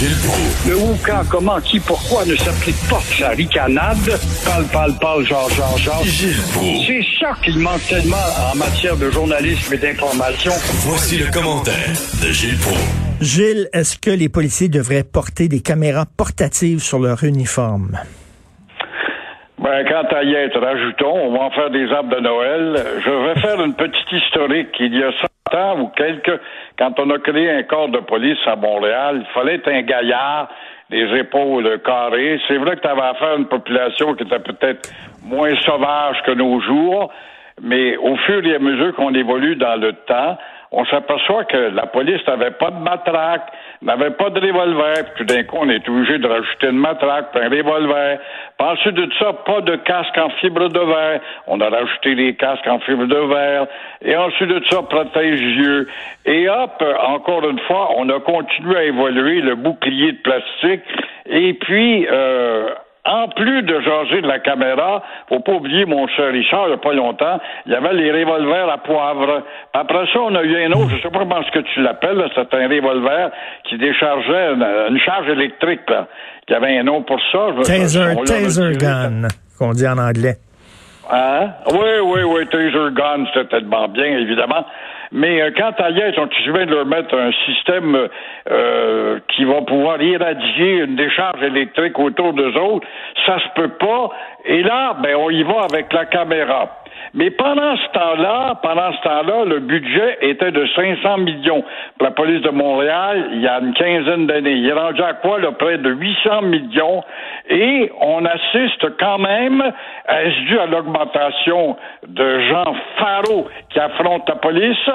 Gilles Proulx. Le où, quand, comment, qui, pourquoi ne s'applique pas sa ricanade? Parle, parle, parle, genre, genre, genre. Gilles Proulx. C'est ça qu'il manque tellement en matière de journalisme et d'information. Voici le commentaire de Gilles Proulx. Gilles, est-ce que les policiers devraient porter des caméras portatives sur leur uniforme? Ben, quant à y être, rajoutons, on va en faire des arbres de Noël. Je vais faire une petite historique. Il y a 100 ans ou quelques, quand on a créé un corps de police à Montréal, il fallait être un gaillard, les épaules carrées. C'est vrai que tu avais affaire à une population qui était peut-être moins sauvage que nos jours, mais au fur et à mesure qu'on évolue dans le temps, on s'aperçoit que la police n'avait pas de matraque, n'avait pas de revolver, puis tout d'un coup, on est obligé de rajouter une matraque, puis un revolver. Puis ensuite de ça, pas de casque en fibre de verre. On a rajouté des casques en fibre de verre. Et ensuite de ça, protège-yeux. Et hop, encore une fois, on a continué à évoluer le bouclier de plastique. Et puis, euh, en plus de jaser de la caméra, faut pas oublier mon cher Richard, il n'y a pas longtemps, il y avait les revolvers à poivre. Après ça, on a eu un autre, je sais pas comment ce que tu l'appelles, c'est un revolver qui déchargeait une, charge électrique, là. Il y avait un nom pour ça. Taser, taser gun, qu'on dit en anglais. Hein? Oui, oui, oui, taser gun, c'était tellement bien, évidemment. Mais euh, quant à Yes, on vient de leur mettre un système euh, qui va pouvoir irradier une décharge électrique autour d'eux autres, ça se peut pas. Et là, ben, on y va avec la caméra. Mais pendant ce temps-là, pendant ce temps-là, le budget était de 500 millions pour la police de Montréal il y a une quinzaine d'années. Il est rendu à quoi, près de 800 millions? Et on assiste quand même, est-ce dû à l'augmentation de gens Faro qui affrontent la police?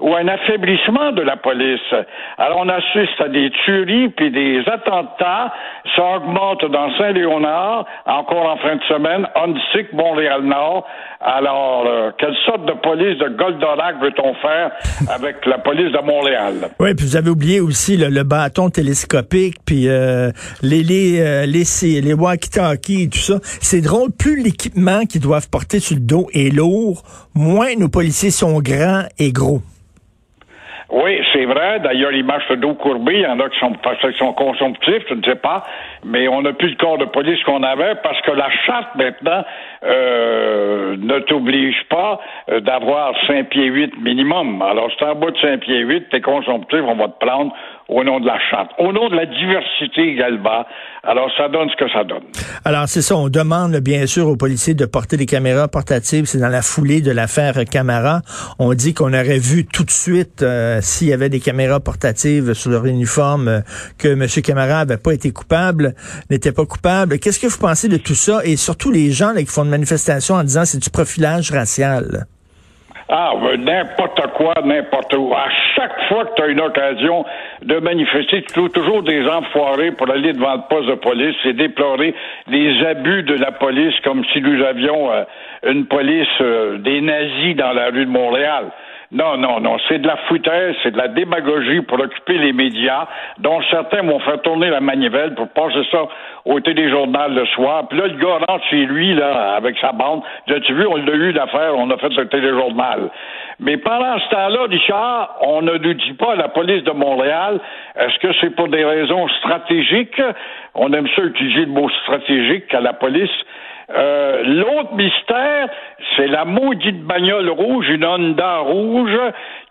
Ou un affaiblissement de la police. Alors on assiste à des tueries puis des attentats. Ça augmente dans Saint-Léonard, encore en fin de semaine, Huntsic, Montréal-Nord. Alors, euh, quelle sorte de police de Goldorak veut-on faire avec la police de Montréal? Oui, puis vous avez oublié aussi le, bâton télescopique, puis euh, les les euh, les, les walkie-talkies et tout ça. C'est drôle, plus l'équipement qu'ils doivent porter sur le dos est lourd, moins nos policiers sont grands et gros. Oui, c'est vrai. D'ailleurs, ils marchent le dos courbé. Il y en a qui sont, qui sont consomptifs, je ne sais pas. Mais on n'a plus le corps de police qu'on avait parce que la charte, maintenant, euh, ne t'oblige pas euh, d'avoir 5 pieds 8 minimum. Alors, si en bas de 5 pieds 8, t'es consomptif, on va te prendre au nom de la charte, au nom de la diversité également. Alors, ça donne ce que ça donne. Alors, c'est ça. On demande, bien sûr, aux policiers de porter des caméras portatives. C'est dans la foulée de l'affaire Camara. On dit qu'on aurait vu tout de suite, euh, s'il y avait des caméras portatives sur leur uniforme, euh, que M. Camara avait pas été coupable, n'était pas coupable. Qu'est-ce que vous pensez de tout ça? Et surtout les gens qui font une manifestation en disant c'est du profilage racial. Ah, n'importe quoi, n'importe où. À chaque fois que tu as une occasion de manifester, tu trouves toujours des enfoirés pour aller devant le poste de police et déplorer les abus de la police comme si nous avions euh, une police euh, des nazis dans la rue de Montréal. Non, non, non. C'est de la foutaise, c'est de la démagogie pour occuper les médias, dont certains vont faire tourner la manivelle pour passer ça au téléjournal le soir. Puis là, le gars rentre chez lui, là, avec sa bande. As-tu vu, on l'a eu l'affaire, on a fait le téléjournal. Mais pendant ce temps-là, Richard, on ne nous dit pas à la police de Montréal, est-ce que c'est pour des raisons stratégiques? On aime ça utiliser le mot stratégique à la police. Euh, l'autre mystère, c'est la maudite bagnole rouge, une Honda rouge,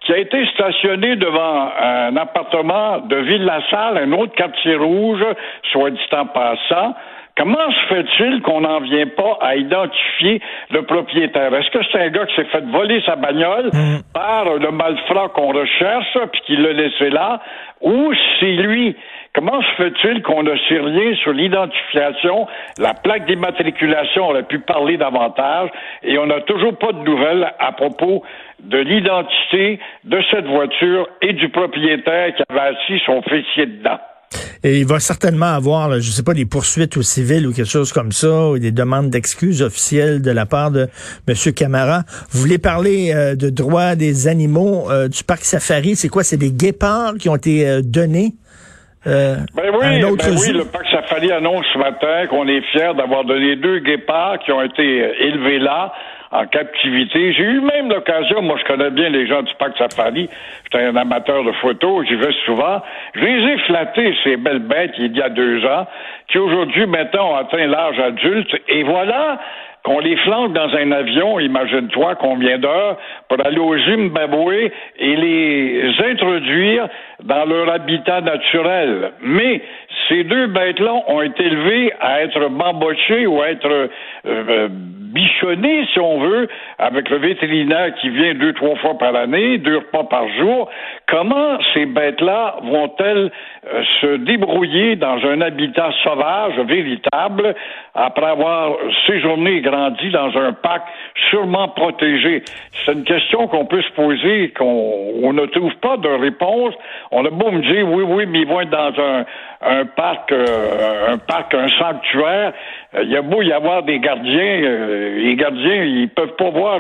qui a été stationnée devant un appartement de Ville-la-Salle, un autre quartier rouge, soit dit en passant. Comment se fait-il qu'on n'en vient pas à identifier le propriétaire? Est-ce que c'est un gars qui s'est fait voler sa bagnole mm. par le malfrat qu'on recherche puis qui l'a laissé là? Ou c'est lui? Comment se fait-il qu'on ne sait rien sur l'identification, la plaque d'immatriculation, on aurait pu parler davantage, et on n'a toujours pas de nouvelles à propos de l'identité de cette voiture et du propriétaire qui avait assis son fessier dedans? Et il va certainement avoir, je ne sais pas, des poursuites au civil ou quelque chose comme ça, ou des demandes d'excuses officielles de la part de M. Camara. Vous voulez parler euh, de droits des animaux euh, du parc safari? C'est quoi? C'est des guépards qui ont été euh, donnés? Ben oui, ben oui, le parc Safari annonce ce matin qu'on est fier d'avoir donné deux guépards qui ont été élevés là en captivité. J'ai eu même l'occasion, moi je connais bien les gens du Parc Safari, j'étais un amateur de photos, j'y vais souvent. Je les ai flattés, ces belles bêtes, il y a deux ans, qui aujourd'hui, maintenant, ont atteint l'âge adulte, et voilà qu'on les flanque dans un avion, imagine-toi combien d'heures, pour aller au Zimbabwe et les introduire dans leur habitat naturel. Mais ces deux bêtes-là ont été élevées à être bambochées ou à être euh, bichonnées, si on veut, avec le vétérinaire qui vient deux, trois fois par année, deux repas par jour. Comment ces bêtes-là vont-elles euh, se débrouiller dans un habitat sauvage véritable après avoir séjourné et grandi dans un parc sûrement protégé? C'est une question qu'on peut se poser, qu'on ne trouve pas de réponse. On a beau me dire, oui, oui, mais ils vont être dans un, un parc, euh, un parc, un sanctuaire. Euh, il y a beau y avoir des gardiens, euh, les gardiens, ils peuvent pas voir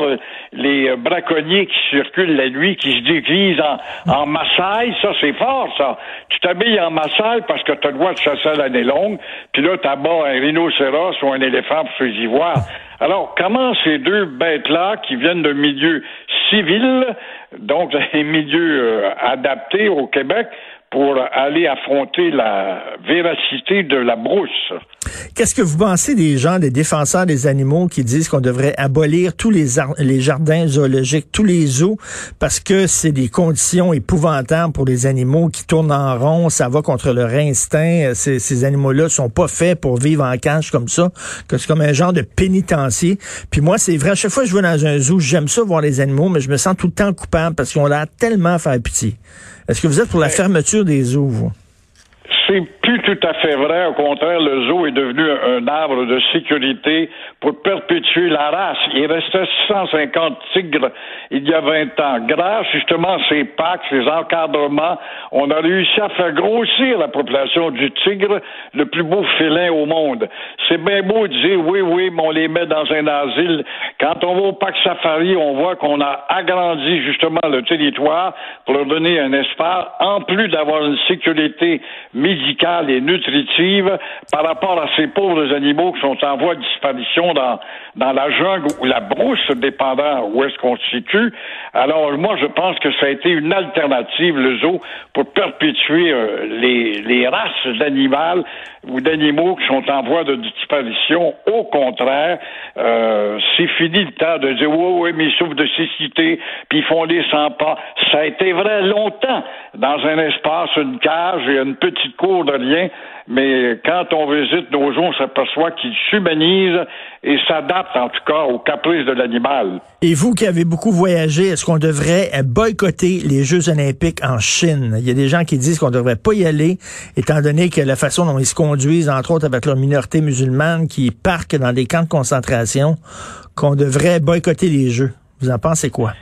les braconniers qui circulent la nuit, qui se déguisent en, en Maasai. Ça, c'est fort, ça. Tu t'habilles en Maasai parce que tu as le droit de chasser l'année longue, puis là, tu bas un rhinocéros ou un éléphant pour se. Alors, comment ces deux bêtes-là, qui viennent d'un milieu civil, donc un milieu adapté au Québec, pour aller affronter la véracité de la brousse. Qu'est-ce que vous pensez des gens, des défenseurs des animaux qui disent qu'on devrait abolir tous les, les jardins zoologiques, tous les zoos, parce que c'est des conditions épouvantables pour les animaux qui tournent en rond, ça va contre leur instinct. Ces, ces animaux-là sont pas faits pour vivre en cage comme ça, que c'est comme un genre de pénitencier. Puis moi, c'est vrai, à chaque fois que je vais dans un zoo, j'aime ça voir les animaux, mais je me sens tout le temps coupable parce qu'on a tellement à faire pitié. Est-ce que vous êtes pour la fermeture des zoos, C'est plus tout à fait vrai. Au contraire, le zoo est devenu un arbre de sécurité pour perpétuer la race. Il restait 650 tigres il y a 20 ans. Grâce justement à ces packs, ces encadrements, on a réussi à faire grossir la population du tigre, le plus beau félin au monde. C'est bien beau de dire oui, oui, mais on les met dans un asile. Quand on va au parc safari, on voit qu'on a agrandi justement le territoire pour leur donner un espace, en plus d'avoir une sécurité médicale et nutritive par rapport à ces pauvres animaux qui sont en voie de disparition dans, dans la jungle ou la brousse, dépendant où est-ce qu'on se situe. Alors, moi, je pense que ça a été une alternative, le zoo, pour perpétuer euh, les, les races d'animaux ou d'animaux qui sont en voie de disparition. Au contraire, euh, c'est fini le temps de dire, oui, oui, mais ils souffrent de cécité, puis ils font les 100 pas. Ça a été vrai longtemps dans un espace, une cage et une petite cour de mais quand on visite nos zoos, on s'aperçoit qu'ils s'humanisent et s'adaptent en tout cas aux caprices de l'animal. Et vous qui avez beaucoup voyagé, est-ce qu'on devrait boycotter les Jeux olympiques en Chine? Il y a des gens qui disent qu'on ne devrait pas y aller, étant donné que la façon dont ils se conduisent, entre autres avec leur minorité musulmane, qui parquent dans des camps de concentration, qu'on devrait boycotter les Jeux. Vous en pensez quoi?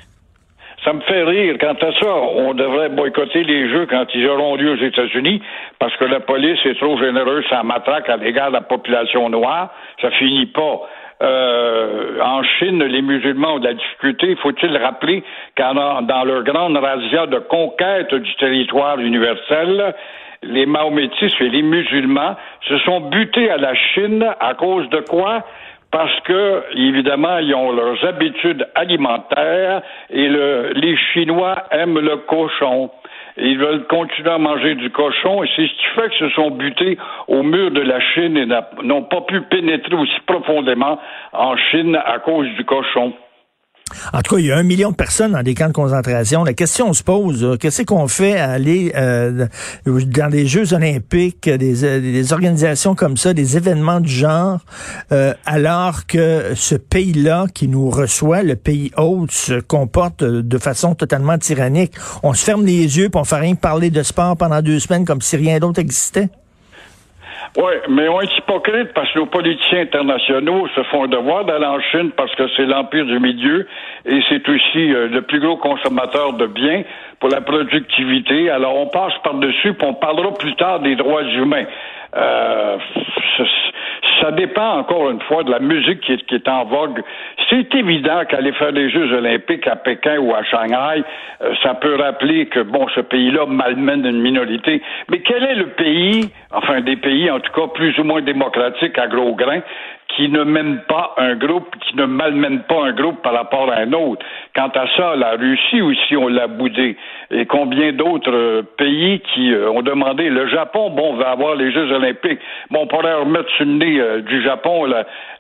Ça me fait rire. Quant à ça, on devrait boycotter les Jeux quand ils auront lieu aux États-Unis parce que la police est trop généreuse ça matraque à l'égard de la population noire. Ça finit pas. Euh, en Chine, les musulmans ont de la difficulté. Faut-il rappeler qu'en dans leur grande razzia de conquête du territoire universel, les mahométistes et les musulmans se sont butés à la Chine à cause de quoi? Parce que, évidemment, ils ont leurs habitudes alimentaires et le, les Chinois aiment le cochon. Ils veulent continuer à manger du cochon et c'est ce qui fait qu'ils se sont butés au mur de la Chine et n'ont pas pu pénétrer aussi profondément en Chine à cause du cochon. En tout cas, il y a un million de personnes dans des camps de concentration. La question se pose, qu'est-ce qu'on fait à aller euh, dans des Jeux olympiques, des, euh, des, organisations comme ça, des événements du genre, euh, alors que ce pays-là qui nous reçoit, le pays hôte, se comporte de façon totalement tyrannique? On se ferme les yeux, pour on fait rien parler de sport pendant deux semaines comme si rien d'autre existait? Oui, mais on est hypocrite parce que nos politiciens internationaux se font un devoir d'aller en Chine parce que c'est l'empire du milieu et c'est aussi euh, le plus gros consommateur de biens pour la productivité. Alors on passe par-dessus, puis on parlera plus tard des droits humains. Euh, ça dépend encore une fois de la musique qui est, en vogue. C'est évident qu'aller faire les Jeux olympiques à Pékin ou à Shanghai, euh, ça peut rappeler que, bon, ce pays-là malmène une minorité. Mais quel est le pays, enfin des pays en tout cas plus ou moins démocratiques à gros grains, qui ne mène pas un groupe, qui ne malmène pas un groupe par rapport à un autre. Quant à ça, la Russie aussi, on l'a boudé. Et combien d'autres euh, pays qui euh, ont demandé, le Japon, bon, va avoir les Jeux olympiques. Bon, on pourrait remettre sur le nez euh, du Japon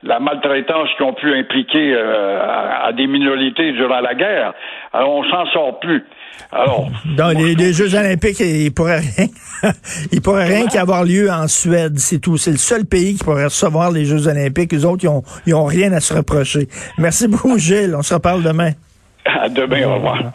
la, maltraitance qu'ils ont pu impliquer à, des minorités durant la guerre. Alors, on s'en sort plus. Alors, dans les, Jeux olympiques, il pourrait rien, il pourrait rien qu'avoir lieu en Suède, c'est tout. C'est le seul pays qui pourrait recevoir les Jeux olympiques. Les autres, ils ont, ils ont rien à se reprocher. Merci beaucoup, Gilles. On se reparle demain. À demain, au revoir.